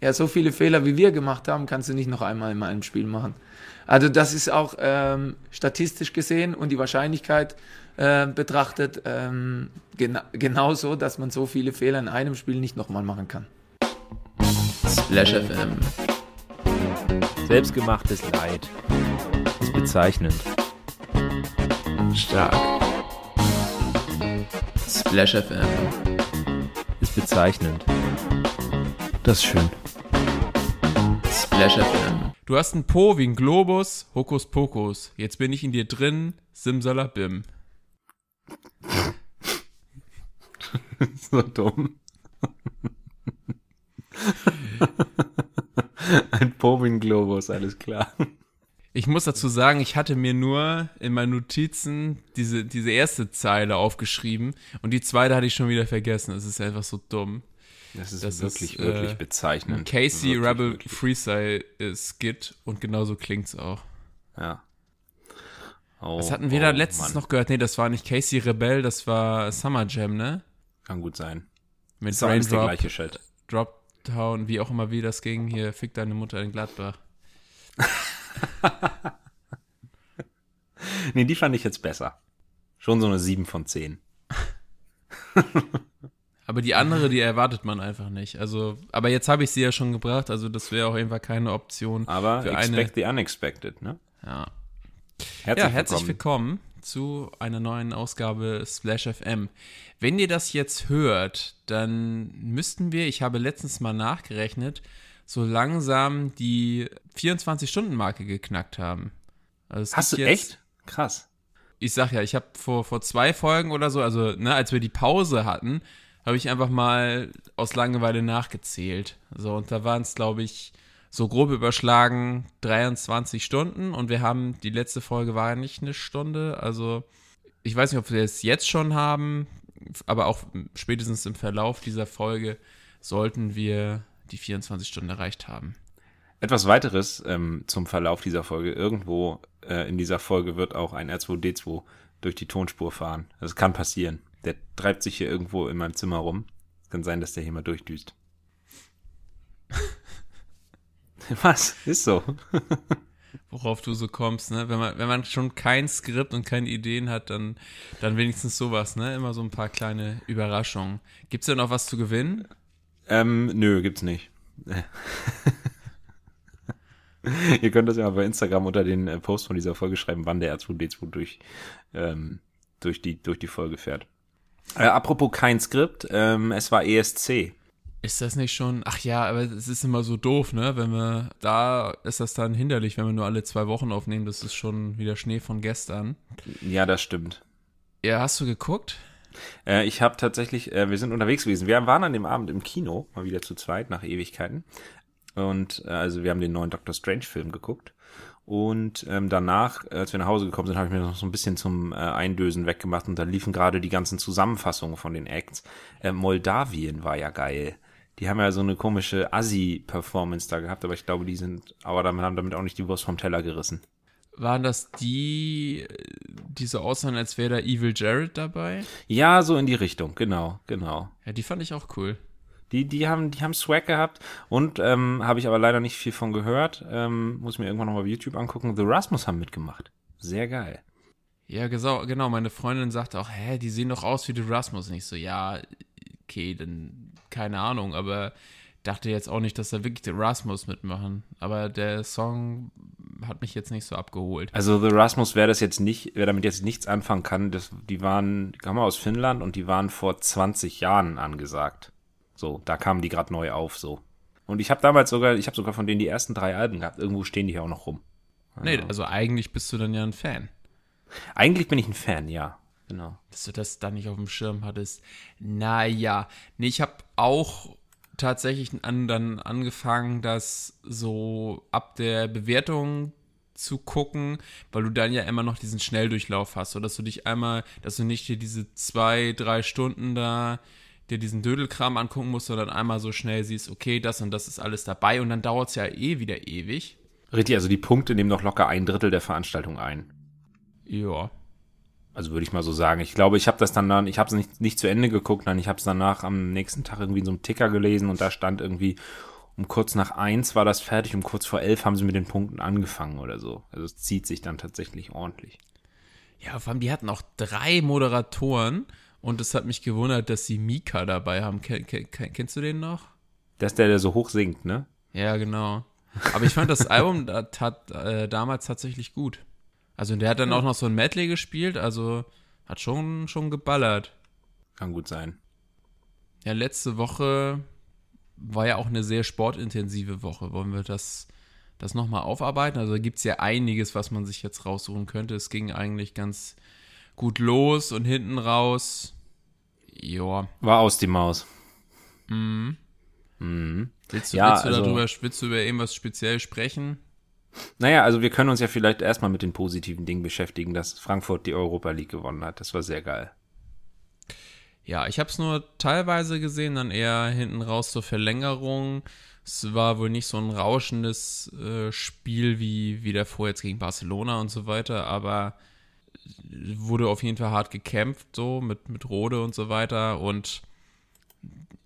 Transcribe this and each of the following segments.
Ja, so viele Fehler, wie wir gemacht haben, kannst du nicht noch einmal in einem Spiel machen. Also das ist auch ähm, statistisch gesehen und die Wahrscheinlichkeit äh, betrachtet ähm, gena genauso, dass man so viele Fehler in einem Spiel nicht nochmal machen kann. Splash FM. Selbstgemachtes Leid. Ist bezeichnend. Stark. Splash FM. Ist bezeichnend. Das ist schön. Splash FM. Du hast einen Po wie ein Globus, Hokus Pokus. Jetzt bin ich in dir drin, Simsalabim. so dumm. Ein Povin-Globus, alles klar. Ich muss dazu sagen, ich hatte mir nur in meinen Notizen diese, diese erste Zeile aufgeschrieben und die zweite hatte ich schon wieder vergessen. Es ist einfach so dumm. Das ist Das wirklich, ist, wirklich äh, bezeichnend. Casey wirklich, Rebel wirklich. Freestyle Skit und genauso klingt's auch. Ja. Oh, Was hatten wir da oh, letztens Mann. noch gehört? Nee, das war nicht Casey Rebel, das war Summer Jam, ne? Kann gut sein. Mit Ist alles der Raindrop, gleiche Shit. Droptown, wie auch immer wie das ging. Hier, fick deine Mutter in Gladbach. Nee, die fand ich jetzt besser. Schon so eine 7 von 10. Aber die andere, die erwartet man einfach nicht. Also, aber jetzt habe ich sie ja schon gebracht, also das wäre auch einfach keine Option Aber für expect eine. the unexpected, ne? Ja. Herzlich ja, herzlich willkommen. willkommen zu einer neuen Ausgabe Splash FM. Wenn ihr das jetzt hört, dann müssten wir, ich habe letztens mal nachgerechnet, so langsam die 24-Stunden-Marke geknackt haben. Also Hast du jetzt- echt? Krass. ich sag ja, ich habe vor, vor zwei Folgen oder so, also ne, als wir die Pause hatten, habe ich einfach mal aus Langeweile nachgezählt. So, und da waren es, glaube ich, so grob überschlagen 23 Stunden und wir haben, die letzte Folge war nicht eine Stunde, also ich weiß nicht, ob wir es jetzt schon haben, aber auch spätestens im Verlauf dieser Folge sollten wir die 24 Stunden erreicht haben. Etwas weiteres ähm, zum Verlauf dieser Folge. Irgendwo äh, in dieser Folge wird auch ein R2D2 durch die Tonspur fahren. Das kann passieren. Der treibt sich hier irgendwo in meinem Zimmer rum. Kann sein, dass der hier mal durchdüst. Was? Ist so. worauf du so kommst, ne? Wenn man, wenn man schon kein Skript und keine Ideen hat, dann, dann wenigstens sowas, ne? Immer so ein paar kleine Überraschungen. Gibt's denn noch was zu gewinnen? Ähm, nö, gibt's nicht. Ihr könnt das ja mal bei Instagram unter den äh, Post von dieser Folge schreiben, wann der R2D2 durch, ähm, durch, die, durch die Folge fährt. Äh, apropos kein Skript, ähm, es war ESC. Ist das nicht schon? Ach ja, aber es ist immer so doof, ne? Wenn wir, da ist das dann hinderlich, wenn wir nur alle zwei Wochen aufnehmen. Das ist schon wieder Schnee von gestern. Ja, das stimmt. Ja, hast du geguckt? Äh, ich habe tatsächlich, äh, wir sind unterwegs gewesen. Wir waren an dem Abend im Kino, mal wieder zu zweit nach Ewigkeiten. Und äh, also wir haben den neuen Doctor Strange Film geguckt. Und ähm, danach, äh, als wir nach Hause gekommen sind, habe ich mir noch so ein bisschen zum äh, Eindösen weggemacht und da liefen gerade die ganzen Zusammenfassungen von den Acts. Äh, Moldawien war ja geil. Die haben ja so eine komische Assi-Performance da gehabt, aber ich glaube, die sind, aber damit haben damit auch nicht die Wurst vom Teller gerissen. Waren das die, die so aussahen, als wäre da Evil Jared dabei? Ja, so in die Richtung, genau, genau. Ja, die fand ich auch cool. Die, die haben, die haben Swag gehabt und ähm, habe ich aber leider nicht viel von gehört. Ähm, muss mir irgendwann nochmal auf YouTube angucken. The Rasmus haben mitgemacht. Sehr geil. Ja, genau. Meine Freundin sagte auch, hä, die sehen doch aus wie die Rasmus. Und ich so, ja, okay, dann keine Ahnung, aber dachte jetzt auch nicht, dass da wirklich die Rasmus mitmachen. Aber der Song hat mich jetzt nicht so abgeholt. Also The Rasmus, wer das jetzt nicht, wer damit jetzt nichts anfangen kann, das, die waren, die kamen aus Finnland und die waren vor 20 Jahren angesagt. So, da kamen die gerade neu auf, so. Und ich habe damals sogar, ich habe sogar von denen die ersten drei Alben gehabt. Irgendwo stehen die hier auch noch rum. Nee, also eigentlich bist du dann ja ein Fan. Eigentlich bin ich ein Fan, ja. Genau. Dass du das dann nicht auf dem Schirm hattest. Naja. Nee, ich habe auch tatsächlich an, dann angefangen, das so ab der Bewertung zu gucken, weil du dann ja immer noch diesen Schnelldurchlauf hast, so dass du dich einmal, dass du nicht dir diese zwei, drei Stunden da dir diesen Dödelkram angucken musst, sondern einmal so schnell siehst, okay, das und das ist alles dabei und dann dauert es ja eh wieder ewig. Richtig, also die Punkte nehmen noch locker ein Drittel der Veranstaltung ein. Ja. Also würde ich mal so sagen. Ich glaube, ich habe das dann, dann ich habe es nicht, nicht zu Ende geguckt, nein, ich habe es danach am nächsten Tag irgendwie in so einem Ticker gelesen und da stand irgendwie um kurz nach eins war das fertig, um kurz vor elf haben sie mit den Punkten angefangen oder so. Also es zieht sich dann tatsächlich ordentlich. Ja, vor allem, die hatten auch drei Moderatoren und es hat mich gewundert, dass sie Mika dabei haben. Ken, ken, kennst du den noch? Das ist der, der so hoch singt, ne? Ja, genau. Aber ich fand das Album tat, äh, damals tatsächlich gut. Also der hat dann auch noch so ein Medley gespielt, also hat schon, schon geballert. Kann gut sein. Ja, letzte Woche war ja auch eine sehr sportintensive Woche. Wollen wir das, das nochmal aufarbeiten? Also da gibt es ja einiges, was man sich jetzt raussuchen könnte. Es ging eigentlich ganz gut los und hinten raus. Ja. War aus die Maus. Mhm. Mhm. Willst du, Ja, willst, du also- darüber, willst du über irgendwas speziell sprechen? Naja, also wir können uns ja vielleicht erstmal mit den positiven Dingen beschäftigen, dass Frankfurt die Europa League gewonnen hat. Das war sehr geil. Ja, ich habe es nur teilweise gesehen, dann eher hinten raus zur Verlängerung. Es war wohl nicht so ein rauschendes äh, Spiel wie, wie davor jetzt gegen Barcelona und so weiter, aber wurde auf jeden Fall hart gekämpft, so mit, mit Rode und so weiter. Und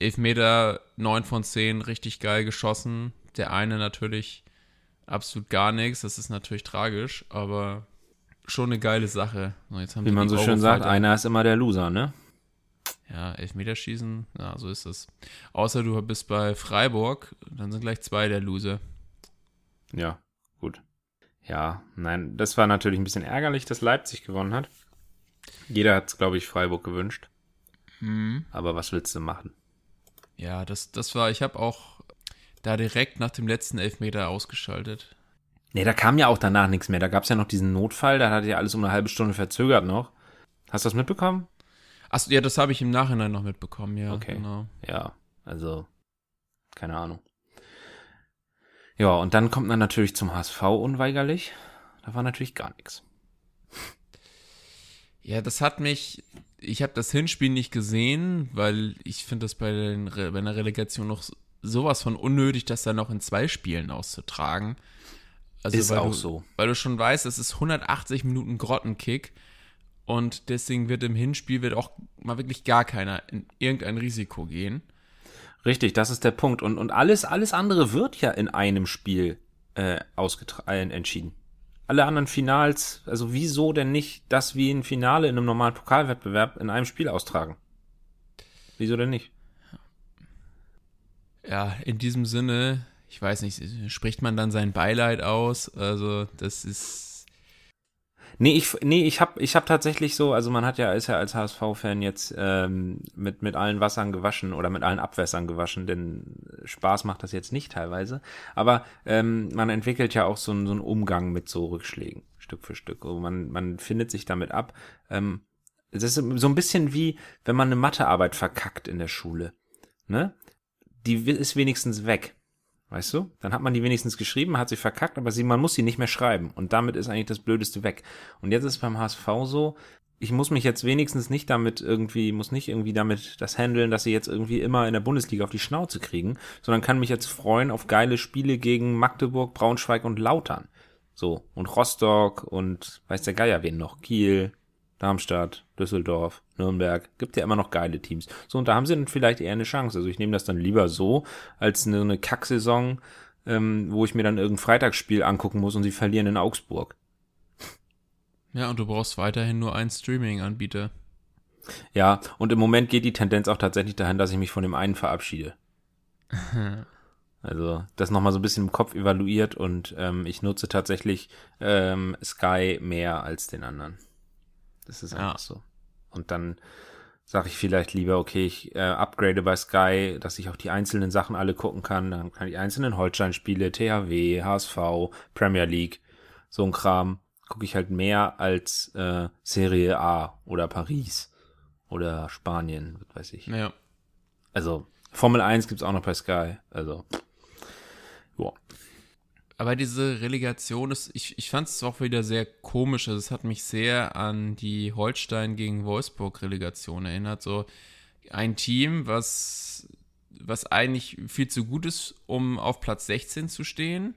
Elfmeter 9 von 10, richtig geil geschossen. Der eine natürlich absolut gar nichts, das ist natürlich tragisch, aber schon eine geile Sache. So, Wie man so schön sagt, einer ist immer der Loser, ne? Ja, Elfmeterschießen, ja, so ist es. Außer du bist bei Freiburg, dann sind gleich zwei der Loser. Ja, gut. Ja, nein, das war natürlich ein bisschen ärgerlich, dass Leipzig gewonnen hat. Jeder hat es, glaube ich, Freiburg gewünscht. Aber was willst du machen? Ja, das, das war, ich habe auch da direkt nach dem letzten Elfmeter ausgeschaltet. Nee, da kam ja auch danach nichts mehr. Da gab es ja noch diesen Notfall, da hat ja alles um eine halbe Stunde verzögert noch. Hast du das mitbekommen? Achso, ja, das habe ich im Nachhinein noch mitbekommen, ja, Okay. genau. Ja, also, keine Ahnung. Ja, und dann kommt man natürlich zum HSV unweigerlich. Da war natürlich gar nichts. Ja, das hat mich, ich habe das Hinspiel nicht gesehen, weil ich finde das bei, den, bei einer Relegation noch so- sowas von unnötig, das dann noch in zwei Spielen auszutragen. Also, Ist weil auch du, so. Weil du schon weißt, es ist 180 Minuten Grottenkick und deswegen wird im Hinspiel wird auch mal wirklich gar keiner in irgendein Risiko gehen. Richtig, das ist der Punkt. Und, und alles, alles andere wird ja in einem Spiel äh, äh, entschieden. Alle anderen Finals, also wieso denn nicht das wie ein Finale in einem normalen Pokalwettbewerb in einem Spiel austragen? Wieso denn nicht? Ja, in diesem Sinne, ich weiß nicht, spricht man dann sein Beileid aus? Also, das ist. Nee, ich, nee, ich hab, ich hab tatsächlich so, also man hat ja, ist ja als HSV-Fan jetzt ähm, mit, mit allen Wassern gewaschen oder mit allen Abwässern gewaschen, denn Spaß macht das jetzt nicht teilweise. Aber ähm, man entwickelt ja auch so, einen- so einen Umgang mit so Rückschlägen, Stück für Stück. Also man, man findet sich damit ab. Ähm, es ist so ein bisschen wie, wenn man eine Mathearbeit verkackt in der Schule. Ne? Die ist wenigstens weg. Weißt du? Dann hat man die wenigstens geschrieben, hat sie verkackt, aber sie, man muss sie nicht mehr schreiben. Und damit ist eigentlich das Blödeste weg. Und jetzt ist es beim HSV so, ich muss mich jetzt wenigstens nicht damit irgendwie, muss nicht irgendwie damit das handeln, dass sie jetzt irgendwie immer in der Bundesliga auf die Schnauze kriegen, sondern kann mich jetzt freuen auf geile Spiele gegen Magdeburg, Braunschweig und Lautern. So. Und Rostock und weiß der Geier wen noch. Kiel, Darmstadt, Düsseldorf, Nürnberg. Gibt ja immer noch geile Teams. So, und da haben sie dann vielleicht eher eine Chance. Also ich nehme das dann lieber so, als eine, eine Kacksaison, ähm, wo ich mir dann irgendein Freitagsspiel angucken muss und sie verlieren in Augsburg. Ja, und du brauchst weiterhin nur einen Streaming-Anbieter. Ja, und im Moment geht die Tendenz auch tatsächlich dahin, dass ich mich von dem einen verabschiede. Also das nochmal so ein bisschen im Kopf evaluiert und ähm, ich nutze tatsächlich ähm, Sky mehr als den anderen. Das ist einfach Ja. so. Und dann sage ich vielleicht lieber, okay, ich äh, upgrade bei Sky, dass ich auch die einzelnen Sachen alle gucken kann. Dann kann ich einzelnen Holstein-Spiele, THW, HSV, Premier League, so ein Kram, gucke ich halt mehr als äh, Serie A oder Paris oder Spanien, was weiß ich. Ja. Also Formel 1 gibt's auch noch bei Sky. Also, ja. Aber diese Relegation ist, ich, ich fand es auch wieder sehr komisch. Also es hat mich sehr an die Holstein gegen Wolfsburg Relegation erinnert. So ein Team, was, was eigentlich viel zu gut ist, um auf Platz 16 zu stehen,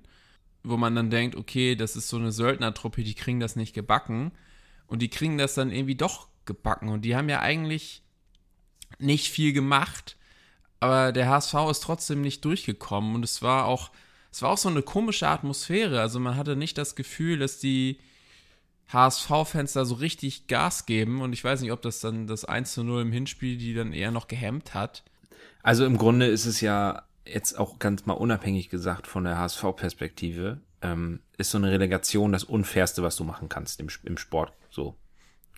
wo man dann denkt, okay, das ist so eine Söldnertruppe, die kriegen das nicht gebacken. Und die kriegen das dann irgendwie doch gebacken. Und die haben ja eigentlich nicht viel gemacht, aber der HSV ist trotzdem nicht durchgekommen und es war auch, es war auch so eine komische Atmosphäre. Also man hatte nicht das Gefühl, dass die HSV-Fans da so richtig Gas geben und ich weiß nicht, ob das dann das 1 zu 0 im Hinspiel die dann eher noch gehemmt hat. Also im Grunde ist es ja jetzt auch ganz mal unabhängig gesagt von der HSV-Perspektive, ähm, ist so eine Relegation das Unfairste, was du machen kannst im, im Sport. So.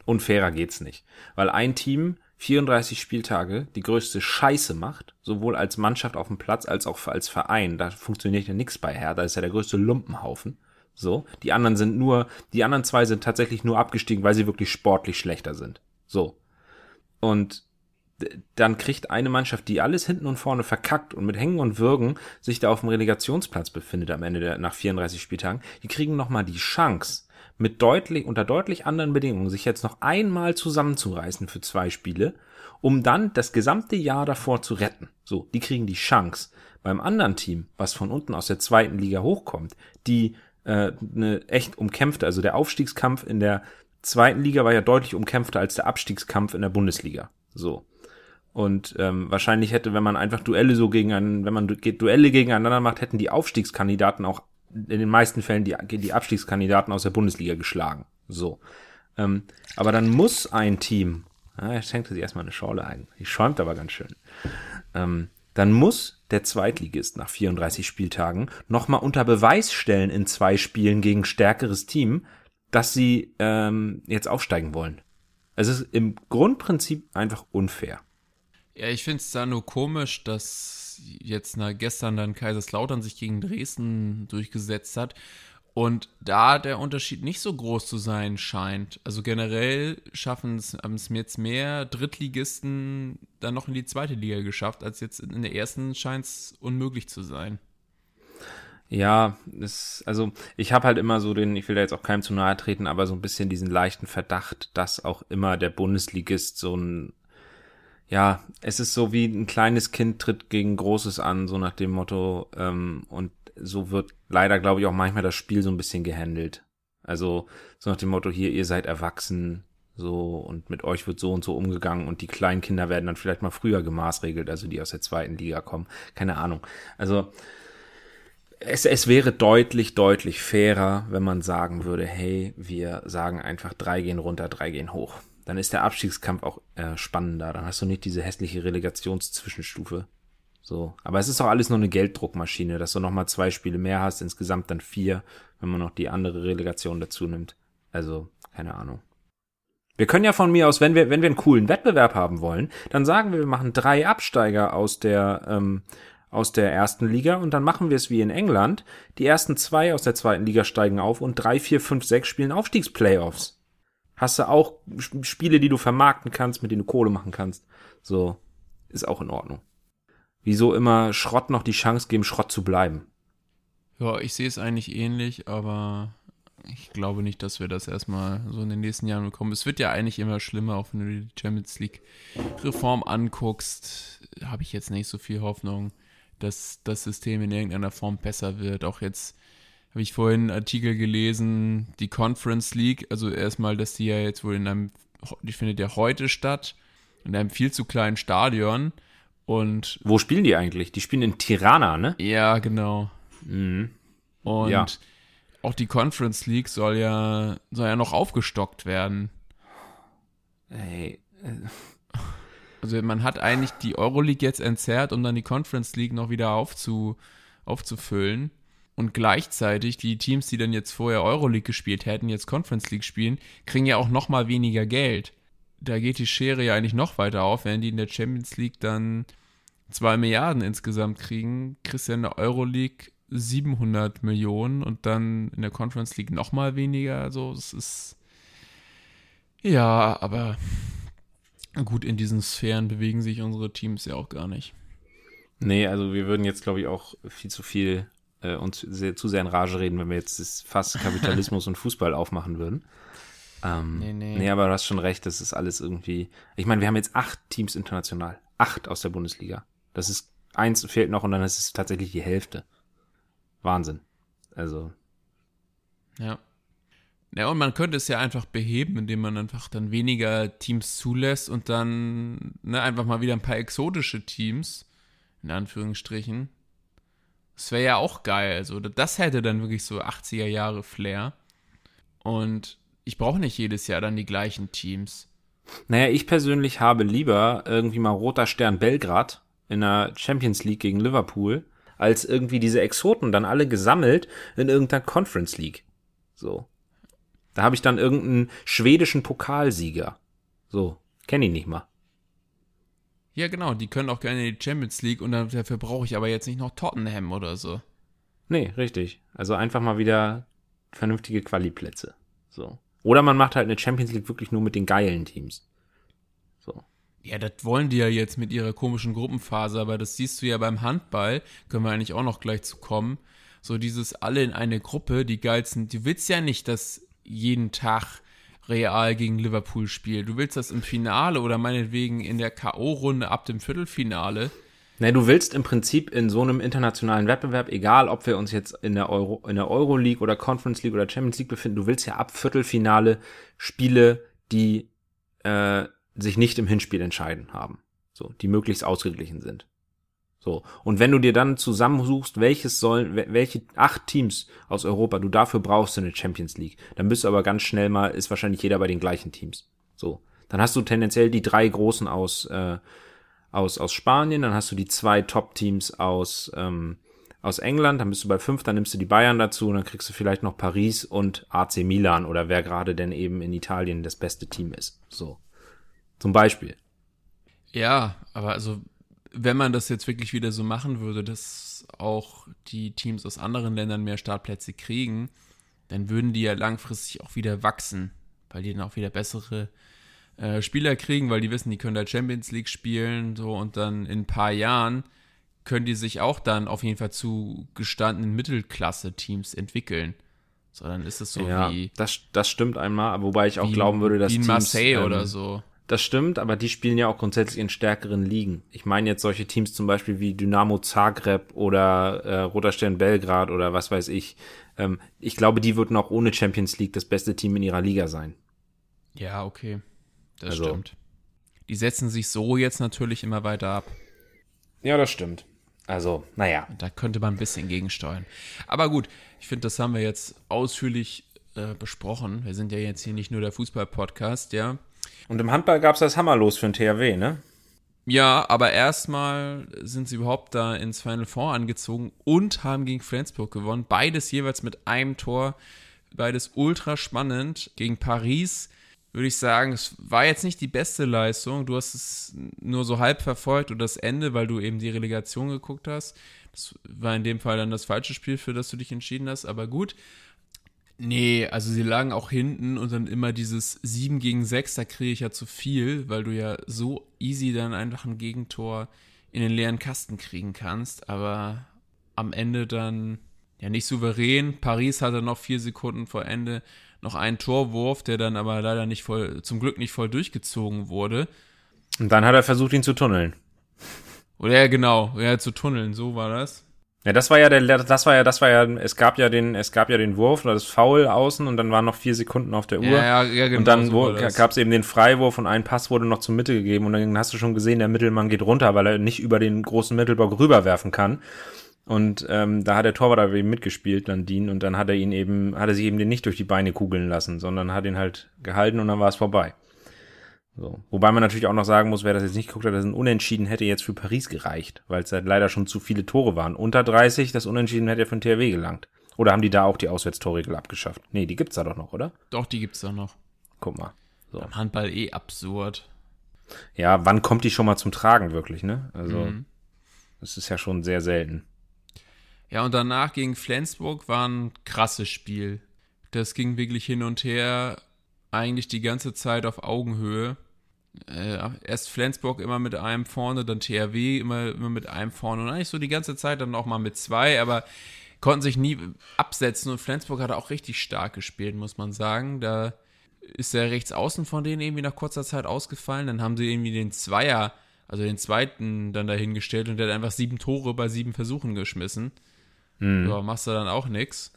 Unfairer geht's nicht. Weil ein Team 34 Spieltage die größte Scheiße macht, sowohl als Mannschaft auf dem Platz als auch als Verein. Da funktioniert ja nichts bei Hertha, ist ja der größte Lumpenhaufen. So, die anderen sind nur, die anderen zwei sind tatsächlich nur abgestiegen, weil sie wirklich sportlich schlechter sind. So. Und dann kriegt eine Mannschaft, die alles hinten und vorne verkackt und mit Hängen und Würgen sich da auf dem Relegationsplatz befindet am Ende der, nach 34 Spieltagen, die kriegen nochmal die Chance, mit deutlich, unter deutlich anderen Bedingungen sich jetzt noch einmal zusammenzureißen für zwei Spiele, um dann das gesamte Jahr davor zu retten. So, die kriegen die Chance. Beim anderen Team, was von unten aus der zweiten Liga hochkommt, die äh, eine echt umkämpfte, also der Aufstiegskampf in der zweiten Liga war ja deutlich umkämpfter als der Abstiegskampf in der Bundesliga. So. Und ähm, wahrscheinlich hätte, wenn man einfach Duelle so gegen einen, wenn man Duelle gegeneinander macht, hätten die Aufstiegskandidaten auch in den meisten Fällen die, die Abstiegskandidaten aus der Bundesliga geschlagen. So. Ähm, aber dann muss ein Team, ja, er schenkte sich erstmal eine Schorle ein, die schäumt aber ganz schön. Ähm, dann muss der Zweitligist nach 34 Spieltagen nochmal unter Beweis stellen in zwei Spielen gegen stärkeres Team, dass sie ähm, jetzt aufsteigen wollen. Es ist im Grundprinzip einfach unfair. Ja, ich finde es da nur komisch, dass jetzt na, gestern dann Kaiserslautern sich gegen Dresden durchgesetzt hat und da der Unterschied nicht so groß zu sein scheint. Also generell schaffen es jetzt mehr Drittligisten dann noch in die zweite Liga geschafft, als jetzt in der ersten scheint es unmöglich zu sein. Ja, das, also ich habe halt immer so den, ich will da jetzt auch keinem zu nahe treten, aber so ein bisschen diesen leichten Verdacht, dass auch immer der Bundesligist so ein ja, es ist so wie ein kleines Kind tritt gegen Großes an, so nach dem Motto. Ähm, und so wird leider, glaube ich, auch manchmal das Spiel so ein bisschen gehandelt. Also so nach dem Motto, hier, ihr seid erwachsen, so und mit euch wird so und so umgegangen und die kleinen Kinder werden dann vielleicht mal früher gemaßregelt, also die aus der zweiten Liga kommen. Keine Ahnung. Also es, es wäre deutlich, deutlich fairer, wenn man sagen würde, hey, wir sagen einfach, drei gehen runter, drei gehen hoch dann ist der Abstiegskampf auch äh, spannender. Dann hast du nicht diese hässliche Relegationszwischenstufe. So, aber es ist auch alles nur eine Gelddruckmaschine, dass du nochmal zwei Spiele mehr hast, insgesamt dann vier, wenn man noch die andere Relegation dazu nimmt. Also, keine Ahnung. Wir können ja von mir aus, wenn wir, wenn wir einen coolen Wettbewerb haben wollen, dann sagen wir, wir machen drei Absteiger aus der, ähm, aus der ersten Liga und dann machen wir es wie in England. Die ersten zwei aus der zweiten Liga steigen auf und drei, vier, fünf, sechs spielen Aufstiegsplayoffs hast du auch Spiele, die du vermarkten kannst, mit denen du Kohle machen kannst. So, ist auch in Ordnung. Wieso immer Schrott noch die Chance geben, Schrott zu bleiben? Ja, ich sehe es eigentlich ähnlich, aber ich glaube nicht, dass wir das erstmal so in den nächsten Jahren bekommen. Es wird ja eigentlich immer schlimmer, auch wenn du die Champions League Reform anguckst, habe ich jetzt nicht so viel Hoffnung, dass das System in irgendeiner Form besser wird. Auch jetzt habe ich vorhin einen Artikel gelesen, die Conference League, also erstmal, dass die ja jetzt wohl in einem, die findet ja heute statt, in einem viel zu kleinen Stadion. Und Wo spielen die eigentlich? Die spielen in Tirana, ne? Ja, genau. Mhm. Und Ja. auch die Conference League soll ja, soll ja noch aufgestockt werden. Ey, Also man hat eigentlich die Euroleague jetzt entzerrt, um dann die Conference League noch wieder aufzu, aufzufüllen. Und gleichzeitig die Teams, die dann jetzt vorher Euroleague gespielt hätten, jetzt Conference League spielen, kriegen ja auch noch mal weniger Geld. Da geht die Schere ja eigentlich noch weiter auf, wenn die in der Champions League dann zwei Milliarden insgesamt kriegen, kriegst du in der Euroleague 700 Millionen und dann in der Conference League noch mal weniger. Also es ist ja, aber gut, in diesen Sphären bewegen sich unsere Teams ja auch gar nicht. nee, also wir würden jetzt, glaube ich, auch viel zu viel äh, uns sehr, zu sehr in Rage reden, wenn wir jetzt das Fass Kapitalismus und Fußball aufmachen würden. Ähm, Nee, nee. nee, aber du hast schon recht, das ist alles irgendwie. Ich meine, wir haben jetzt acht Teams international. Acht aus der Bundesliga. Das ist eins fehlt noch und dann ist es tatsächlich die Hälfte. Wahnsinn. Also, Ja. Ja, und man könnte es ja einfach beheben, indem man einfach dann weniger Teams zulässt und dann ne, einfach mal wieder ein paar exotische Teams in Anführungsstrichen. Das wäre ja auch geil. Also das hätte dann wirklich so 80er Jahre Flair. Und ich brauche nicht jedes Jahr dann die gleichen Teams. Naja, ich persönlich habe lieber irgendwie mal Roter Stern Belgrad in der Champions League gegen Liverpool, als irgendwie diese Exoten dann alle gesammelt in irgendeiner Conference League. So. Da habe ich dann irgendeinen schwedischen Pokalsieger. So, kenne ich nicht mal. Ja, genau, die können auch gerne in die Champions League und dafür brauche ich aber jetzt nicht noch Tottenham oder so. Nee, richtig. Also einfach mal wieder vernünftige Quali-Plätze. So. Oder man macht halt eine Champions League wirklich nur mit den geilen Teams. So. Ja, das wollen die ja jetzt mit ihrer komischen Gruppenphase, aber das siehst du ja beim Handball, können wir eigentlich auch noch gleich zu kommen. So dieses alle in eine Gruppe, die geilsten. Du willst ja nicht, dass jeden Tag Real gegen Liverpool spielt. Du willst das im Finale oder meinetwegen in der K.O.-Runde ab dem Viertelfinale. Ne, du willst im Prinzip in so einem internationalen Wettbewerb, egal ob wir uns jetzt in der Euro, in der Euro League oder Conference League oder Champions League befinden, du willst ja ab Viertelfinale Spiele, die äh, sich nicht im Hinspiel entscheiden haben. So, die möglichst ausgeglichen sind. So. Und wenn du dir dann zusammensuchst, welches sollen, welche acht Teams aus Europa du dafür brauchst in der Champions League, dann bist du aber ganz schnell mal, ist wahrscheinlich jeder bei den gleichen Teams. So. Dann hast du tendenziell die drei großen aus, äh, aus, aus Spanien, dann hast du die zwei Top-Teams aus, ähm, aus England, dann bist du bei fünf, dann nimmst du die Bayern dazu und dann kriegst du vielleicht noch Paris und AC Milan oder wer gerade denn eben in Italien das beste Team ist. So. Zum Beispiel. Ja, aber also, wenn man das jetzt wirklich wieder so machen würde, dass auch die Teams aus anderen Ländern mehr Startplätze kriegen, dann würden die ja langfristig auch wieder wachsen, weil die dann auch wieder bessere äh, Spieler kriegen, weil die wissen, die können da Champions League spielen, so und dann in ein paar Jahren können die sich auch dann auf jeden Fall zu gestandenen Mittelklasse-Teams entwickeln. So, dann ist es so ja, wie. Das, das stimmt einmal, wobei ich auch glauben würde, dass wie in Teams, Marseille ähm, oder so. Das stimmt, aber die spielen ja auch grundsätzlich in stärkeren Ligen. Ich meine jetzt solche Teams zum Beispiel wie Dynamo Zagreb oder äh, Roter Stern Belgrad oder was weiß ich. Ähm, ich glaube, die würden auch ohne Champions League das beste Team in ihrer Liga sein. Ja, okay. Das Also- stimmt. Die setzen sich so jetzt natürlich immer weiter ab. Ja, das stimmt. Also, naja. Da könnte man ein bisschen gegensteuern. Aber gut, ich finde, das haben wir jetzt ausführlich äh, besprochen. Wir sind ja jetzt hier nicht nur der Fußball-Podcast, ja. Und im Handball gab's das Hammerlos für den THW, ne? Ja, aber erstmal sind sie überhaupt da ins Final Four angezogen und haben gegen Flensburg gewonnen. Beides jeweils mit einem Tor. Beides ultra spannend. Gegen Paris würde ich sagen, es war jetzt nicht die beste Leistung. Du hast es nur so halb verfolgt oder das Ende, weil du eben die Relegation geguckt hast. Das war in dem Fall dann das falsche Spiel, für das du dich entschieden hast, aber gut. Nee, also sie lagen auch hinten und dann immer dieses 7 gegen 6, da kriege ich ja zu viel, weil du ja so easy dann einfach ein Gegentor in den leeren Kasten kriegen kannst, aber am Ende dann ja nicht souverän. Paris hatte noch vier Sekunden vor Ende noch einen Torwurf, der dann aber leider nicht voll, zum Glück nicht voll durchgezogen wurde. Und dann hat er versucht, ihn zu tunneln. Oder ja, genau, ja, zu tunneln, so war das. Ja, das war ja der, das war ja, das war ja, es gab ja den, es gab ja den Wurf oder das Foul außen und dann waren noch vier Sekunden auf der Uhr. Ja, ja, ja, genau. und dann so gab es eben den Freiwurf und ein Pass wurde noch zur Mitte gegeben und dann hast du schon gesehen, der Mittelmann geht runter, weil er nicht über den großen Mittelbock rüberwerfen kann. Und ähm, da hat der Torwart aber eben mitgespielt, Landin, und dann hat er ihn eben, hat er sich eben den nicht durch die Beine kugeln lassen, sondern hat ihn halt gehalten und dann war es vorbei. So. Wobei man natürlich auch noch sagen muss, wer das jetzt nicht geguckt hat, das ein Unentschieden hätte jetzt für Paris gereicht, weil es halt leider schon zu viele Tore waren. Unter 30, das Unentschieden hätte ja von THW gelangt. Oder haben die da auch die Auswärtstorregel abgeschafft? Nee, die gibt's da doch noch, oder? Doch, die gibt's doch noch. Guck mal. So. Am Handball eh absurd. Ja, wann kommt die schon mal zum Tragen wirklich, ne? Also, Mhm. das ist ja schon sehr selten. Ja, und danach gegen Flensburg war ein krasses Spiel. Das ging wirklich hin und her, eigentlich die ganze Zeit auf Augenhöhe. Äh, erst Flensburg immer mit einem vorne, dann THW immer, immer mit einem vorne und eigentlich so die ganze Zeit dann auch mal mit zwei, aber konnten sich nie absetzen und Flensburg hat auch richtig stark gespielt, muss man sagen. Da ist der Rechtsaußen von denen irgendwie nach kurzer Zeit ausgefallen, dann haben sie irgendwie den Zweier, also den zweiten dann dahingestellt und der hat einfach sieben Tore bei sieben Versuchen geschmissen. Hm. Machst du dann auch nix.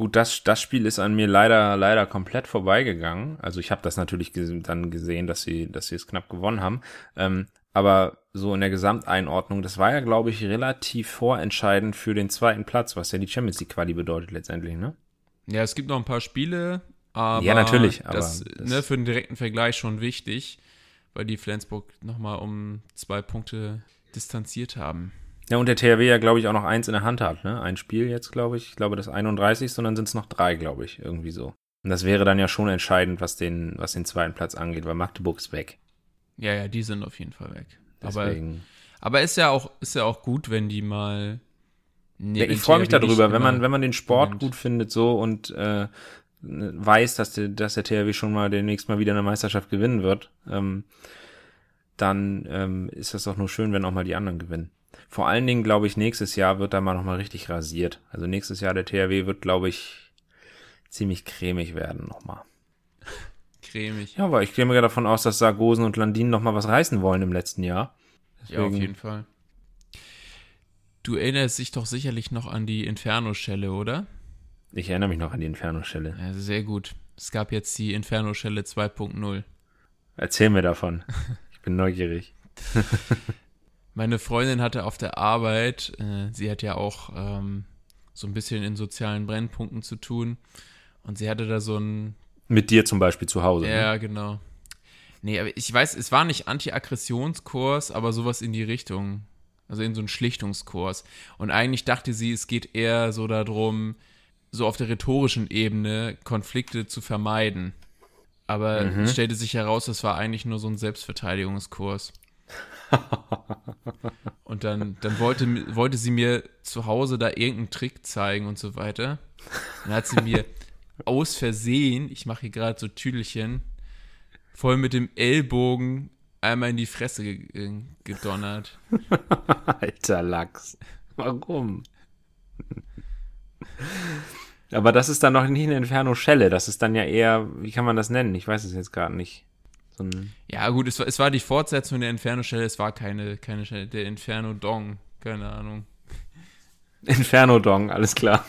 Gut, das, das Spiel ist an mir leider, leider komplett vorbeigegangen. Also ich habe das natürlich ges dann gesehen, dass sie, dass sie es knapp gewonnen haben. Ähm, aber so in der Gesamteinordnung, das war ja, glaube ich, relativ vorentscheidend für den zweiten Platz, was ja die Champions League Quali bedeutet letztendlich, ne? Ja, es gibt noch ein paar Spiele, aber Ja, natürlich, aber das, das- ne, für den direkten Vergleich schon wichtig, weil die Flensburg nochmal um zwei Punkte distanziert haben. Ja, und der THW ja, glaube ich, auch noch eins in der Hand hat, ne? Ein Spiel jetzt, glaube ich. Ich glaube, das 31. Und dann sind es noch drei, glaube ich, irgendwie so. Und das wäre dann ja schon entscheidend, was den, was den zweiten Platz angeht, weil Magdeburg ist weg. Ja, ja, die sind auf jeden Fall weg. Aber, Deswegen. aber ist ja auch, ist ja auch gut, wenn die mal. Nee, Ja, ich freue mich darüber, wenn man, wenn man den Sport gewinnt. gut findet so und äh, weiß, dass der, dass der THW schon mal demnächst mal wieder eine Meisterschaft gewinnen wird, ähm, dann ähm, ist das doch nur schön, wenn auch mal die anderen gewinnen. Vor allen Dingen, glaube ich, nächstes Jahr wird da mal nochmal richtig rasiert. Also nächstes Jahr der THW wird, glaube ich, ziemlich cremig werden nochmal. cremig. Ja, aber ich gehe mir davon aus, dass Sargosen und Landin nochmal was reißen wollen im letzten Jahr. Ja, auf Deswegen- jeden Fall. Du erinnerst dich doch sicherlich noch an die Inferno-Schelle, oder? Ich erinnere mich noch an die Inferno-Stelle. Ja, sehr gut. Es gab jetzt die Inferno-Schelle 2.0. Erzähl mir davon. Ich bin neugierig. Meine Freundin hatte auf der Arbeit, äh, sie hat ja auch ähm, so ein bisschen in sozialen Brennpunkten zu tun. Und sie hatte da so ein. Mit dir zum Beispiel zu Hause. ne? Ja, genau. Nee, aber ich weiß, es war nicht Anti-Aggressionskurs, aber sowas in die Richtung. Also in so einen Schlichtungskurs. Und eigentlich dachte sie, es geht eher so darum, so auf der rhetorischen Ebene Konflikte zu vermeiden. Aber es stellte sich heraus, das war eigentlich nur so ein Selbstverteidigungskurs. Und dann, dann wollte, wollte sie mir zu Hause da irgendeinen Trick zeigen und so weiter. Dann hat sie mir aus Versehen, ich mache hier gerade so Tüdelchen, voll mit dem Ellbogen einmal in die Fresse ge ge- gedonnert. Alter Lachs. Warum? Aber das ist dann noch nicht eine Inferno-Schelle. Das ist dann ja eher, wie kann man das nennen? Ich weiß es jetzt gerade nicht. Ein, Ja, gut, es war, es war die Fortsetzung der Inferno-Schelle, es war keine, keine Schelle, der Inferno-Dong, keine Ahnung. Inferno-Dong, alles klar.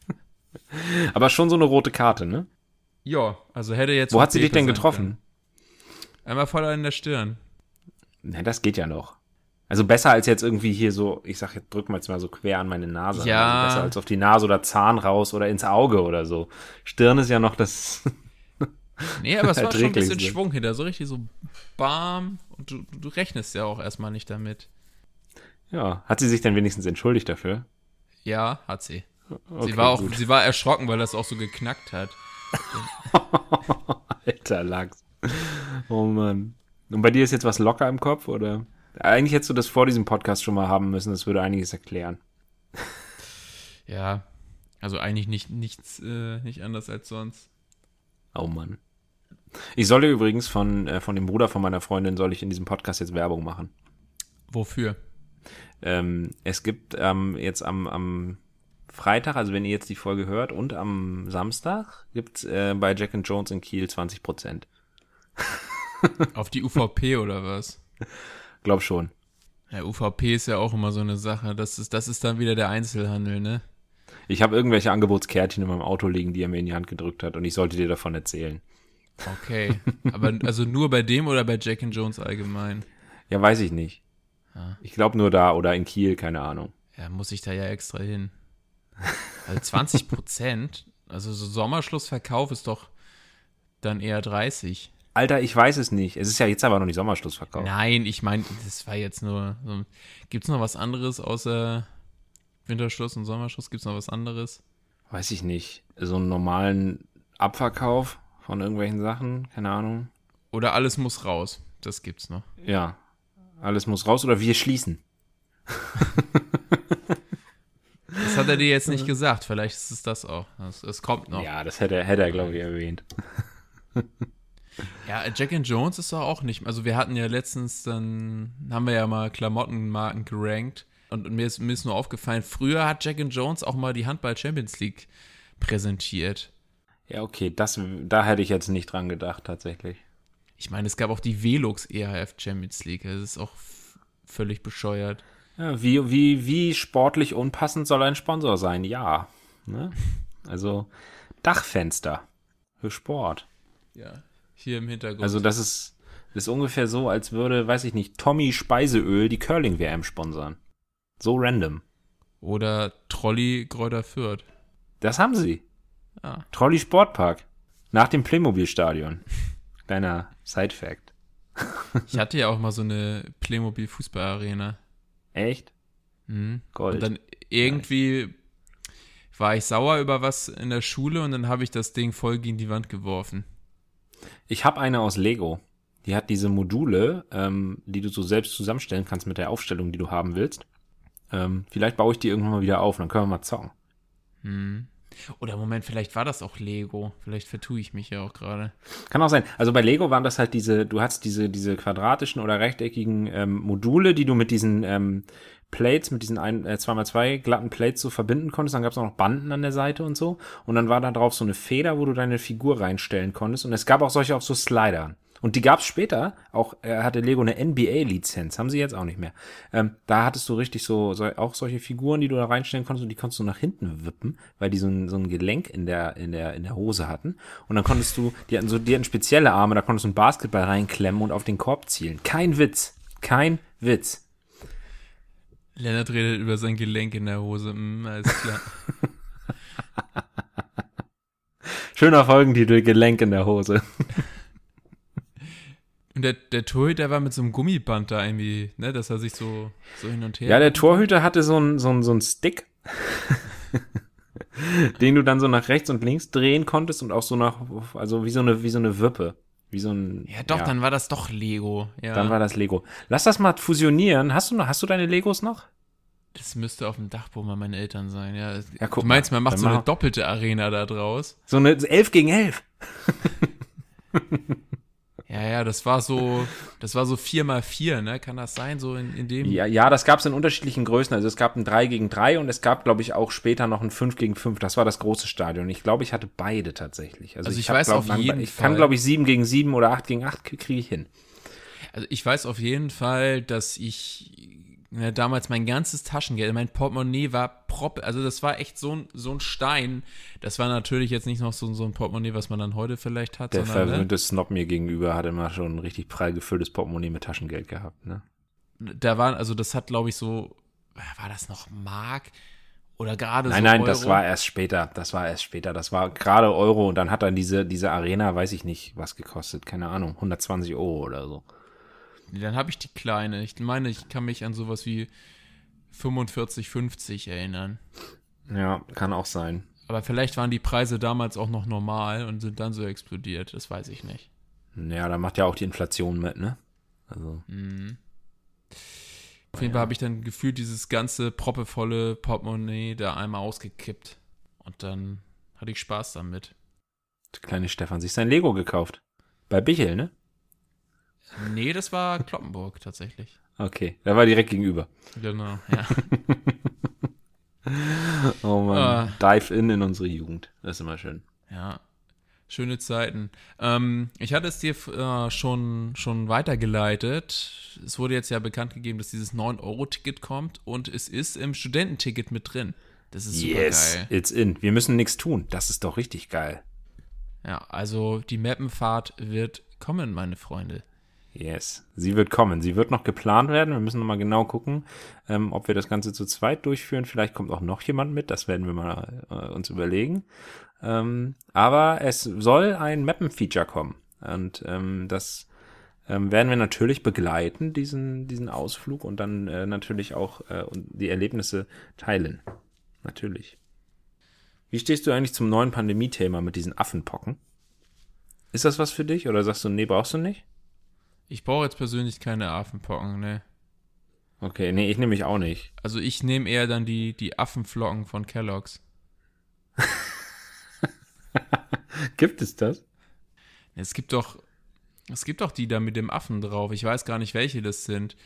Aber schon so eine rote Karte, ne? Ja, also hätte jetzt. Wo hat sie dich denn getroffen? können. Einmal voll in der Stirn. Na, das geht ja noch. Also besser als jetzt irgendwie hier so, ich sag jetzt, drück mal jetzt mal so quer an meine Nase. Ja. Also besser als auf die Nase oder Zahn raus oder ins Auge oder so. Stirn ist ja noch das. Nee, aber es war schon ein bisschen. Schwung hinter, so richtig so bam. Und du, du rechnest ja auch erstmal nicht damit. Ja. Hat sie sich denn wenigstens entschuldigt dafür? Ja, hat sie. Okay, sie war auch, gut. sie war erschrocken, weil das auch so geknackt hat. Alter Lachs. Oh Mann. Und bei dir ist jetzt was locker im Kopf, oder? Eigentlich hättest du das vor diesem Podcast schon mal haben müssen, das würde einiges erklären. Ja, also eigentlich nicht, nichts, äh, nicht anders als sonst. Oh Mann. Ich soll dir übrigens von, äh, von dem Bruder von meiner Freundin, soll ich in diesem Podcast jetzt Werbung machen. Wofür? Ähm, es gibt ähm, jetzt am, am Freitag, also wenn ihr jetzt die Folge hört, und am Samstag gibt's äh, bei Jack and Jones in Kiel 20 Prozent. Auf die UVP oder was? Glaub schon. Ja, UVP ist ja auch immer so eine Sache. Das ist, das ist dann wieder der Einzelhandel, ne? Ich habe irgendwelche Angebotskärtchen in meinem Auto liegen, die er mir in die Hand gedrückt hat und ich sollte dir davon erzählen. Okay. Aber also nur bei dem oder bei Jack and Jones allgemein? Ja, weiß ich nicht. Ah. Ich glaube nur da oder in Kiel, keine Ahnung. Ja, muss ich da ja extra hin. Also 20 Prozent, also so Sommerschlussverkauf ist doch dann eher 30. Alter, ich weiß es nicht. Es ist ja jetzt aber noch nicht Sommerschlussverkauf. Nein, ich meine, das war jetzt nur. So, Gibt es noch was anderes außer Winterschluss und Sommerschluss? Gibt es noch was anderes? Weiß ich nicht. So einen normalen Abverkauf von irgendwelchen Sachen, keine Ahnung. Oder alles muss raus? Das gibt's noch. Ja. Alles muss raus oder wir schließen. Das hat er dir jetzt nicht gesagt. Vielleicht ist es das auch. Es, kommt noch. Ja. Ja, das hätte, er- hätte er, glaube ich, erwähnt. Jack and Jones ist doch auch nicht. Also wir hatten ja letztens dann haben wir ja mal Klamottenmarken gerankt und mir ist, mir ist nur aufgefallen. Früher hat Jack and Jones auch mal die Handball Champions League präsentiert. Ja, okay, das, da hätte ich jetzt nicht dran gedacht, tatsächlich. Ich meine, es gab auch die Velux EHF Champions League. Das ist auch völlig bescheuert. Ja, wie, wie, wie sportlich unpassend soll ein Sponsor sein? Ja. Ne? Also, Dachfenster für Sport. Ja. Hier im Hintergrund. Also, das ist, Das ist ungefähr so, als würde, weiß ich nicht, Tommy Speiseöl die Curling-WM sponsern. So random. Oder Trolley Gräuter Fürth. Das haben sie. Ja. Trolley Sportpark. Nach dem Playmobil-Stadion. Kleiner Side-Fact. Ich hatte ja auch mal so eine Playmobil Fußballarena. Echt? Mhm. Gold. Und dann irgendwie war ich sauer über was in der Schule und dann habe ich das Ding voll gegen die Wand geworfen. Ich habe eine aus Lego. Die hat diese Module, ähm, die du so selbst zusammenstellen kannst mit der Aufstellung, die du haben willst. Ähm, vielleicht baue ich die irgendwann mal wieder auf, dann können wir mal zocken. Hm. Oder Moment, vielleicht war das auch Lego. Vielleicht vertue ich mich ja auch gerade. Kann auch sein. Also bei Lego waren das halt diese, du hast diese, diese quadratischen oder rechteckigen ähm, Module, die du mit diesen ähm, Plates, mit diesen ein, äh, 2x2 glatten Plates so verbinden konntest. Dann gab es auch noch Banden an der Seite und so. Und dann war da drauf so eine Feder, wo du deine Figur reinstellen konntest. Und es gab auch solche auf so Slidern. Und die gab es später, auch äh, hatte Lego eine NBA-Lizenz, haben sie jetzt auch nicht mehr. Ähm, da hattest du richtig so, so auch solche Figuren, die du da reinstellen konntest und die konntest du nach hinten wippen, weil die so ein, so ein Gelenk in der, in der, in der Hose hatten. Und dann konntest du, die hatten so, die hatten spezielle Arme, da konntest du einen Basketball reinklemmen und auf den Korb zielen. Kein Witz. Kein Witz. Lennart redet über sein Gelenk in der Hose. Hm, alles klar. Schöner Folgentitel, Gelenk in der Hose. Und der, der Torhüter war mit so einem Gummiband da irgendwie, ne, dass er sich so, so hin und her. Ja, der Torhüter hatte so einen so einen- so einen Stick, den du dann so nach rechts und links drehen konntest und auch so nach, also wie so eine, wie so eine Wippe. Wie so ein. Ja, doch, dann war das doch Lego. Ja, dann war das Lego. Lass das mal fusionieren. Hast du noch, hast du deine Legos noch? das müsste auf dem Dachboden bei meinen Eltern sein. Ja, Ja, guck du meinst, man macht so eine doppelte Arena da draus? So eine 11 gegen 11. Ja, ja, das war so, das war so 4x4, ne? Kann das sein? So in, in dem. Ja, ja, das gab es in unterschiedlichen Größen. Also es gab ein 3 gegen 3 und es gab, glaube ich, auch später noch ein 5 gegen 5. Das war das große Stadion. Ich glaube, ich hatte beide tatsächlich. Also ich hab, weiß glaub, auf jeden Ich Fall- kann, glaube ich, 7 gegen 7 oder 8 gegen 8 kriege ich hin. Also ich weiß auf jeden Fall, dass ich ne, damals mein ganzes Taschengeld, mein Portemonnaie war prop, also das war echt so ein, so ein Stein. Das war natürlich jetzt nicht noch so, so ein Portemonnaie, was man dann heute vielleicht hat, Der sondern ne, verwöhnte Snob mir gegenüber hat immer schon ein richtig prall gefülltes Portemonnaie mit Taschengeld gehabt. Ne? da waren, also das hat glaube ich so, war das noch Mark oder gerade Nein, so nein, Euro? das war erst später. Das war erst später. Das war gerade Euro und dann hat dann diese, diese Arena, weiß ich nicht, was gekostet. Keine Ahnung, 120 Euro oder so. Dann habe ich die kleine. Ich meine, ich kann mich an sowas wie 45, 50 erinnern. Ja, kann auch sein. Aber vielleicht waren die Preise damals auch noch normal und sind dann so explodiert. Das weiß ich nicht. Ja, da macht ja auch die Inflation mit, ne? Also, Auf jeden Fall habe ich dann gefühlt dieses ganze proppevolle Portemonnaie da einmal ausgekippt. Und dann hatte ich Spaß damit. der kleine Stefan sich sein Lego gekauft. Bei Bichel, ne? Nee, das war Kloppenburg tatsächlich. Okay, der war direkt gegenüber. Genau, ja. Oh man, dive in in unsere Jugend. Das ist immer schön. Ja. Schöne Zeiten. Ähm, ich hatte es dir äh, schon, schon weitergeleitet. Es wurde jetzt ja bekannt gegeben, dass dieses 9-Euro-Ticket kommt und es ist im Studententicket mit drin. Das ist super geil. it's in. Wir müssen nichts tun. Das ist doch richtig geil. Ja, also die Mappenfahrt wird kommen, meine Freunde. Yes. Sie wird kommen. Sie wird noch geplant werden. Wir müssen noch mal genau gucken, ähm, ob wir das Ganze zu zweit durchführen. Vielleicht kommt auch noch jemand mit. Das werden wir mal äh, uns überlegen. Ähm, aber es soll ein Mappen-Feature kommen. Und ähm, das ähm, werden wir natürlich begleiten, diesen, diesen Ausflug und dann äh, natürlich auch äh, die Erlebnisse teilen. Natürlich. Wie stehst du eigentlich zum neuen Pandemie-Thema mit diesen Affenpocken? Ist das was für dich oder sagst du, nee, brauchst du nicht? Ich brauche jetzt persönlich keine Affenpocken, ne? Okay, nee, ich nehme mich auch nicht. Also ich nehme eher dann die, die Affenflocken von Kellogg's. Gibt es das? Es gibt doch, es gibt doch die da mit dem Affen drauf. Ich weiß gar nicht, welche das sind.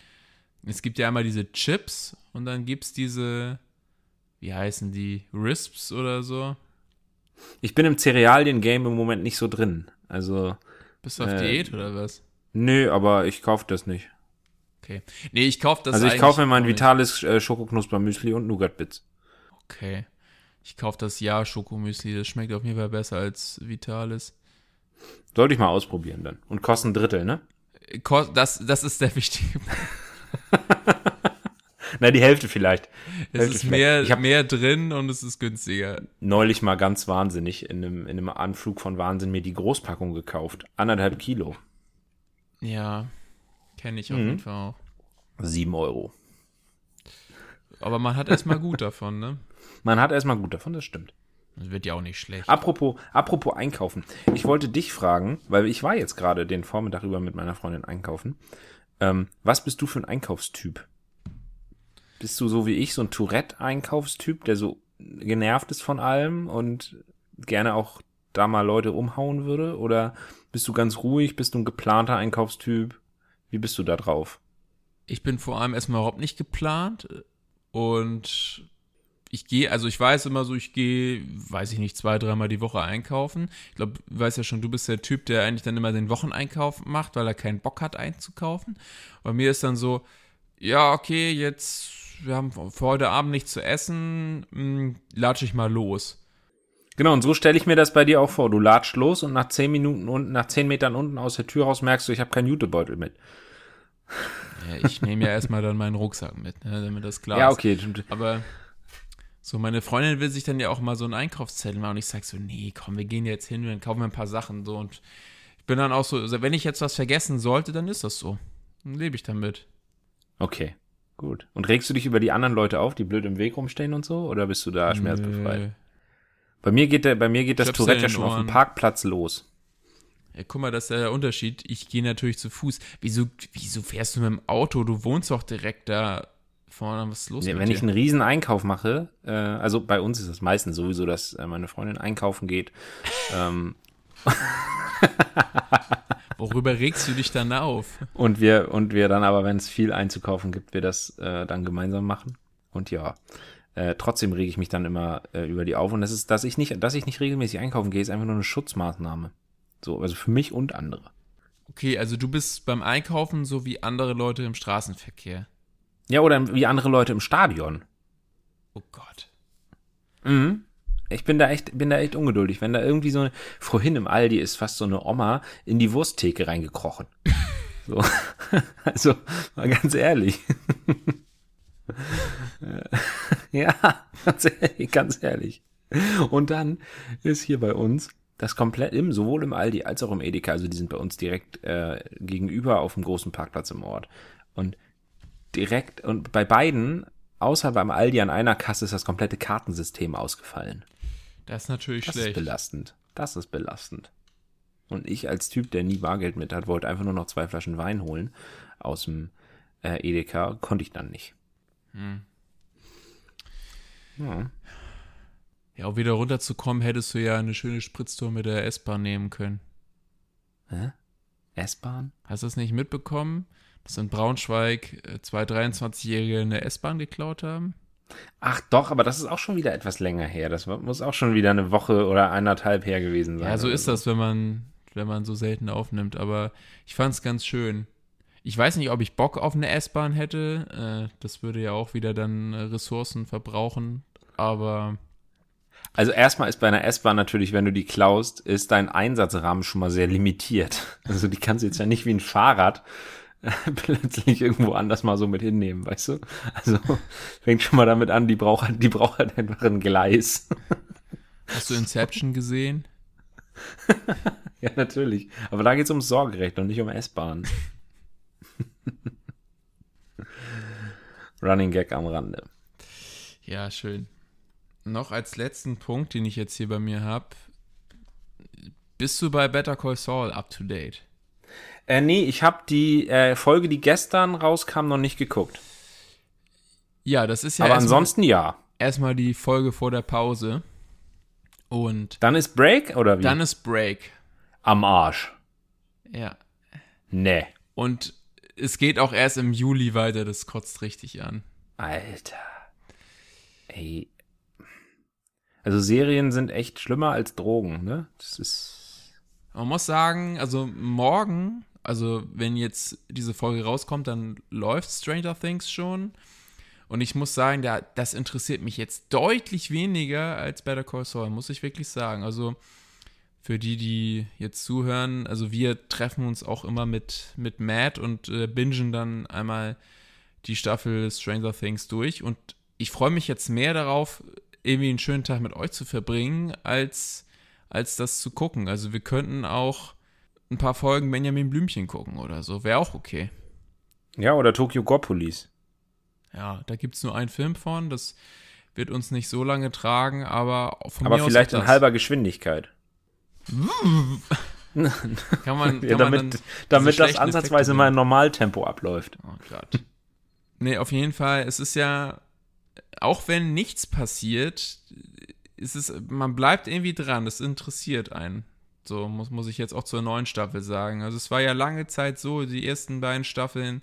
Es gibt ja einmal diese Chips und dann gibt's diese, wie heißen die, Risps oder so. Ich bin im Cerealien-Game im Moment nicht so drin. Also, Bist du auf Äh, Diät oder was? Nö, aber ich kaufe das nicht. Okay. Nee, ich kaufe das also ich kaufe mir mein vitales äh, Schokoknusper-Müsli und Nougat-Bits. Okay. Ich kaufe das Ja-Schokomüsli. Das schmeckt auf jeden Fall besser als Vitales. Sollte ich mal ausprobieren dann. Und kosten ein Drittel, ne? Ko- Das, das ist der wichtige Na, die Hälfte vielleicht. Es Hälfte ist vielleicht. mehr, Ich habe mehr drin und es ist günstiger. neulich mal ganz wahnsinnig in einem, in einem Anflug von Wahnsinn mir die Großpackung gekauft. Anderthalb Kilo. Ja, kenne ich auf Mhm. jeden Fall auch. Sieben Euro. Aber man hat erstmal gut davon, ne? Man hat erstmal gut davon, das stimmt. Das wird ja auch nicht schlecht. Apropos, apropos einkaufen. Ich wollte dich fragen, weil ich war jetzt gerade den Vormittag über mit meiner Freundin einkaufen. Ähm, was bist du für ein Einkaufstyp? Bist du so wie ich, so ein Tourette-Einkaufstyp, der so genervt ist von allem und gerne auch da mal Leute umhauen würde? Oder bist du ganz ruhig? Bist du ein geplanter Einkaufstyp? Wie bist du da drauf? Ich bin vor allem erstmal überhaupt nicht geplant und ich gehe, also ich weiß immer so, ich gehe, weiß ich nicht, zwei, dreimal die Woche einkaufen. Ich glaube, du weißt ja schon, du bist der Typ, der eigentlich dann immer den Wocheneinkauf macht, weil er keinen Bock hat einzukaufen. Bei mir ist dann so, ja, okay, jetzt, wir haben für heute Abend nichts zu essen, mh, latsche ich mal los. Genau, und so stelle ich mir das bei dir auch vor. Du latscht los und nach zehn Minuten unten, nach zehn Metern unten aus der Tür raus merkst du, ich habe keinen Jutebeutel mit. Ja, ich nehme ja erstmal dann meinen Rucksack mit, ne, damit das klar Ja, ist. okay. Aber so, meine Freundin will sich dann ja auch mal so einen Einkaufszettel machen und ich sag so, nee, komm, wir gehen jetzt hin, dann kaufen wir ein paar Sachen so und ich bin dann auch so, also wenn ich jetzt was vergessen sollte, dann ist das so. Dann lebe ich damit. Okay, gut. Und regst du dich über die anderen Leute auf, die blöd im Weg rumstehen und so? Oder bist du da schmerzbefreit? Nö. Bei mir geht der, bei mir geht das Tourette ja schon auf dem Ohren. Parkplatz los. Ja, guck mal, das ist ja der Unterschied. Ich gehe natürlich zu Fuß. Wieso, wieso fährst du mit dem Auto? Du wohnst doch direkt da vorne. Was ist los mit wenn dir? ich einen riesen Einkauf mache, äh, also bei uns ist es meistens sowieso, dass äh, meine Freundin einkaufen geht. ähm, Worüber regst du dich dann auf? und wir, und wir dann aber, wenn es viel einzukaufen gibt, wir das äh, dann gemeinsam machen. Und ja, äh, trotzdem rege ich mich dann immer äh, über die auf. Und das ist, dass ich nicht, dass ich nicht regelmäßig einkaufen gehe, ist einfach nur eine Schutzmaßnahme. So, also für mich und andere. Okay, also du bist beim Einkaufen so wie andere Leute im Straßenverkehr. Ja, oder wie andere Leute im Stadion. Oh Gott. Mhm. Ich bin da echt, bin da echt ungeduldig. Wenn da irgendwie so eine, vorhin im Aldi ist fast so eine Oma in die Wursttheke reingekrochen. So. Also, mal ganz ehrlich. ja, ganz ehrlich, ganz ehrlich. Und dann ist hier bei uns das komplett im, sowohl im Aldi als auch im Edeka, also die sind bei uns direkt äh, gegenüber auf dem großen Parkplatz im Ort. Und direkt, und bei beiden, außer beim Aldi an einer Kasse, ist das komplette Kartensystem ausgefallen. Das ist natürlich Das ist schlecht. belastend. Das ist belastend. Und ich als Typ, der nie Bargeld mit hat, wollte einfach nur noch zwei Flaschen Wein holen aus dem äh, Edeka, konnte ich dann nicht. Hm. Ja. Ja, um wieder runterzukommen, hättest du ja eine schöne Spritztour mit der S-Bahn nehmen können. Hä? S-Bahn? Hast du es nicht mitbekommen, dass in Braunschweig äh, zwei 23-Jährige eine S-Bahn geklaut haben? Ach doch, aber das ist auch schon wieder etwas länger her. Das muss auch schon wieder eine Woche oder eineinhalb her gewesen sein. Ja, so ist das, wenn man, wenn man so selten aufnimmt. Aber ich fand es ganz schön. Ich weiß nicht, ob ich Bock auf eine S-Bahn hätte. Äh, das würde ja auch wieder dann äh, Ressourcen verbrauchen. Aber Also erstmal ist bei einer S-Bahn natürlich, wenn du die klaust, ist dein Einsatzrahmen schon mal sehr limitiert. Also die kannst du jetzt ja nicht wie ein Fahrrad äh, plötzlich irgendwo anders mal so mit hinnehmen, weißt du? Also fängt schon mal damit an, die braucht halt, die braucht halt einfach ein Gleis. hast du Inception gesehen? ja, natürlich. Aber da geht's ums Sorgerecht und nicht um S-Bahn. Running Gag am Rande. Ja, schön. Noch als letzten Punkt, den ich jetzt hier bei mir habe. Bist du bei Better Call Saul up to date? Äh, nee, ich habe die äh, Folge, die gestern rauskam, noch nicht geguckt. Ja, das ist ja Aber ansonsten ja. erstmal die Folge vor der Pause. Und Dann ist Break oder wie? dann ist Break. am Arsch. Ja. Nee. Und es geht auch erst im Juli weiter, das kotzt richtig an. Alter. Ey. Also Serien sind echt schlimmer als Drogen, ne? Das ist. Man muss sagen, also morgen, also wenn jetzt diese Folge rauskommt, dann läuft Stranger Things schon. Und ich muss sagen, da, das interessiert mich jetzt deutlich weniger als Better Call Saul, muss ich wirklich sagen. Also für die, die jetzt zuhören, also wir treffen uns auch immer mit, mit Matt und äh, bingen dann einmal die Staffel Stranger Things durch. Und ich freue mich jetzt mehr darauf, irgendwie einen schönen Tag mit euch zu verbringen, als, als das zu gucken. Also wir könnten auch ein paar Folgen Benjamin Blümchen gucken oder so. Wäre auch okay. Ja, oder Tokyo Gore Police. Ja, da gibt es nur einen Film von. Das wird uns nicht so lange tragen, aber von Aber mir vielleicht aus auch in das. halber Geschwindigkeit. Kann man, kann Ja, damit damit das ansatzweise Effekte mal in Normaltempo abläuft. Oh Gott. nee, auf jeden Fall, es ist ja, auch wenn nichts passiert, ist es, man bleibt irgendwie dran, das interessiert einen. So muss, muss ich jetzt auch zur neuen Staffel sagen. Also es war ja lange Zeit so, die ersten beiden Staffeln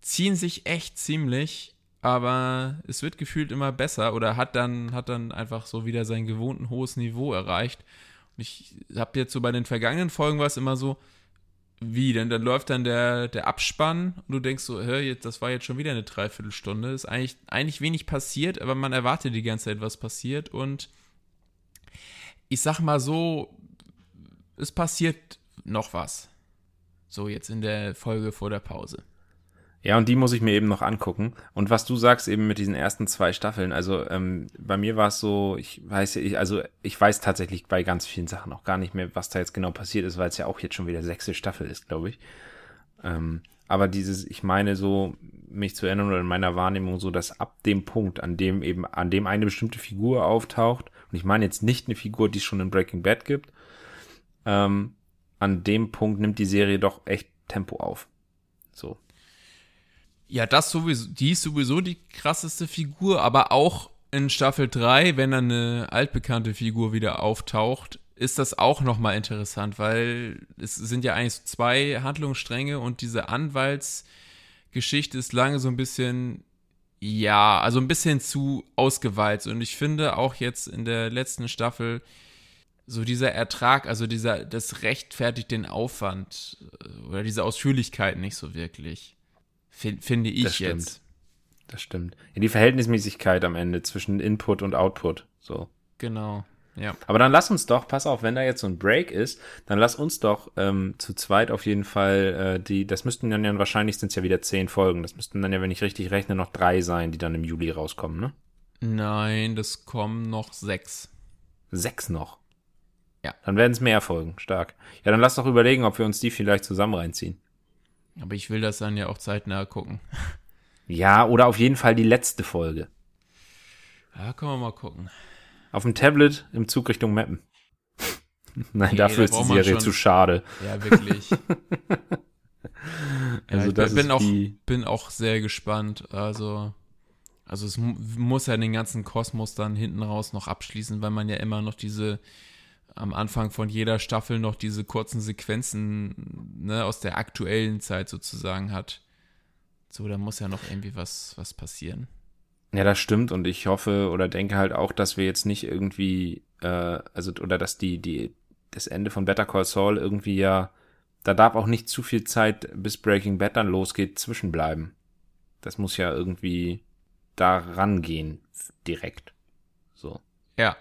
ziehen sich echt ziemlich, aber es wird gefühlt immer besser oder hat dann, hat dann einfach so wieder sein gewohnten hohes Niveau erreicht. Ich habe jetzt so bei den vergangenen Folgen war es immer so, wie, denn dann läuft dann der, der Abspann und du denkst so, hör, jetzt, das war jetzt schon wieder eine Dreiviertelstunde. Ist eigentlich, eigentlich wenig passiert, aber man erwartet die ganze Zeit, was passiert. Und ich sag mal so, es passiert noch was. So jetzt in der Folge vor der Pause. Ja, und die muss ich mir eben noch angucken. Und was du sagst eben mit diesen ersten zwei Staffeln, also ähm, bei mir war es so, ich weiß ich, also ich weiß tatsächlich bei ganz vielen Sachen auch gar nicht mehr, was da jetzt genau passiert ist, weil es ja auch jetzt schon wieder sechste Staffel ist, glaube ich. Ähm, aber dieses, ich meine so, mich zu erinnern oder in meiner Wahrnehmung so, dass ab dem Punkt, an dem eben, an dem eine bestimmte Figur auftaucht, und ich meine jetzt nicht eine Figur, die es schon in Breaking Bad gibt, ähm, an dem Punkt nimmt die Serie doch echt Tempo auf. So. Ja, das sowieso, die ist sowieso die krasseste Figur, aber auch in Staffel 3, wenn dann eine altbekannte Figur wieder auftaucht, ist das auch nochmal interessant, weil es sind ja eigentlich zwei Handlungsstränge und diese Anwaltsgeschichte ist lange so ein bisschen, ja, also ein bisschen zu ausgewalzt. Und ich finde auch jetzt in der letzten Staffel so dieser Ertrag, also dieser, das rechtfertigt den Aufwand äh, oder diese Ausführlichkeit nicht so wirklich. Fin- finde ich Das stimmt. jetzt. Das stimmt. Ja, die Verhältnismäßigkeit am Ende zwischen Input und Output. So. Genau. Ja. Aber dann lass uns doch, pass auf, wenn da jetzt so ein Break ist, dann lass uns doch ähm, zu zweit auf jeden Fall äh, die, das müssten dann ja wahrscheinlich sind es ja wieder zehn Folgen. Das müssten dann ja, wenn ich richtig rechne, noch drei sein, die dann im Juli rauskommen, ne? Nein, das kommen noch sechs. Sechs noch. Ja. Dann werden es mehr Folgen. Stark. Ja, dann lass doch überlegen, ob wir uns die vielleicht zusammen reinziehen. Aber ich will das dann ja auch zeitnah gucken. Ja, oder auf jeden Fall die letzte Folge. Ja, können wir mal gucken. Auf dem Tablet im Zug Richtung Mappen. Nein, Nee, dafür da ist die Serie zu schade. Ja, wirklich. ja, Also ich das bin, ist auch, bin auch sehr gespannt. Also, also es mu- muss ja den ganzen Kosmos dann hinten raus noch abschließen, weil man ja immer noch diese am Anfang von jeder Staffel noch diese kurzen Sequenzen ne, aus der aktuellen Zeit sozusagen hat. So, da muss ja noch irgendwie was, was passieren. Ja, das stimmt und ich hoffe oder denke halt auch, dass wir jetzt nicht irgendwie, äh, also oder dass die die das Ende von Better Call Saul irgendwie ja, da darf auch nicht zu viel Zeit bis Breaking Bad dann losgeht zwischenbleiben. Das muss ja irgendwie da rangehen direkt. So. Ja,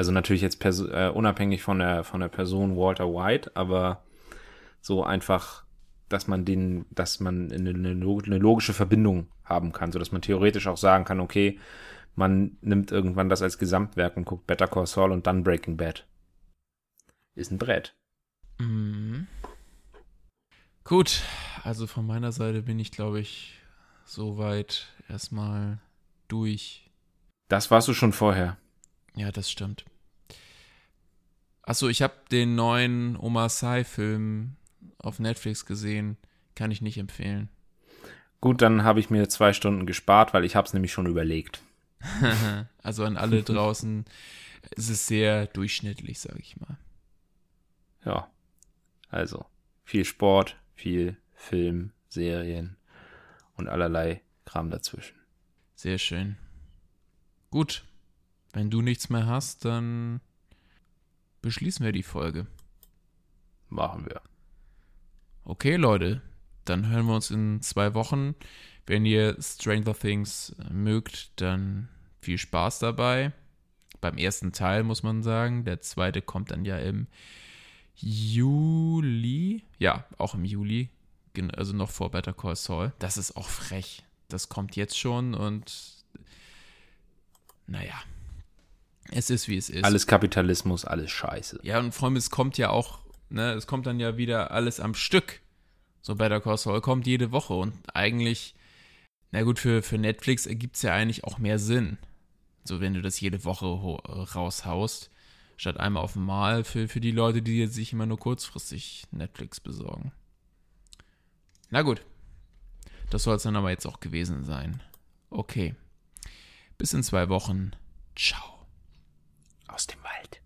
Also natürlich jetzt äh, unabhängig von der von der Person Walter White, aber so einfach, dass man den, dass man eine, eine log- eine logische Verbindung haben kann, so dass man theoretisch auch sagen kann, okay, man nimmt irgendwann das als Gesamtwerk und guckt Better Call Saul und dann Breaking Bad. Ist ein Brett. Mhm. Gut, also von meiner Seite bin ich, glaube ich, soweit erstmal durch. Das warst du schon vorher. Ja, das stimmt. Achso, ich habe den neuen Omar Sy-Film auf Netflix gesehen. Kann ich nicht empfehlen. Gut, dann habe ich mir zwei Stunden gespart, weil ich habe es nämlich schon überlegt. also an alle draußen, es ist sehr durchschnittlich, sage ich mal. Ja. Also, viel Sport, viel Film, Serien und allerlei Kram dazwischen. Sehr schön. Gut, wenn du nichts mehr hast, dann beschließen wir die Folge. Machen wir. Okay, Leute, dann hören wir uns in zwei Wochen. Wenn ihr Stranger Things mögt, dann viel Spaß dabei. beim ersten Teil, muss man sagen. Der zweite kommt dann ja im Juli. Ja, auch im Juli. Also noch vor Better Call Saul. Das ist auch frech. Das kommt jetzt schon und naja. Es ist, wie es ist. Alles Kapitalismus, alles Scheiße. Ja, und vor allem, es kommt ja auch, ne, es kommt dann ja wieder alles am Stück. So Better Call Saul kommt jede Woche und eigentlich, na gut, für, für Netflix ergibt es ja eigentlich auch mehr Sinn. So, wenn du das jede Woche raushaust, statt einmal auf einmal für, für die Leute, die sich immer nur kurzfristig Netflix besorgen. Na gut. Das soll es dann aber jetzt auch gewesen sein. Okay. Bis in zwei Wochen. Ciao aus dem Wald.